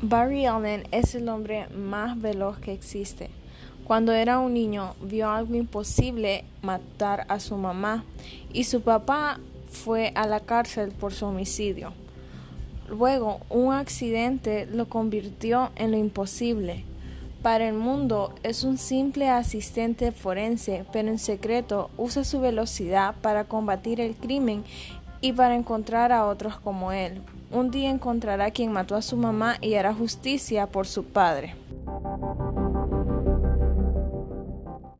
Barry Allen es el hombre más veloz que existe. Cuando era un niño vio algo imposible matar a su mamá y su papá fue a la cárcel por su homicidio. Luego un accidente lo convirtió en lo imposible. Para el mundo es un simple asistente forense, pero en secreto usa su velocidad para combatir el crimen y para encontrar a otros como él. Un día encontrará a quien mató a su mamá y hará justicia por su padre.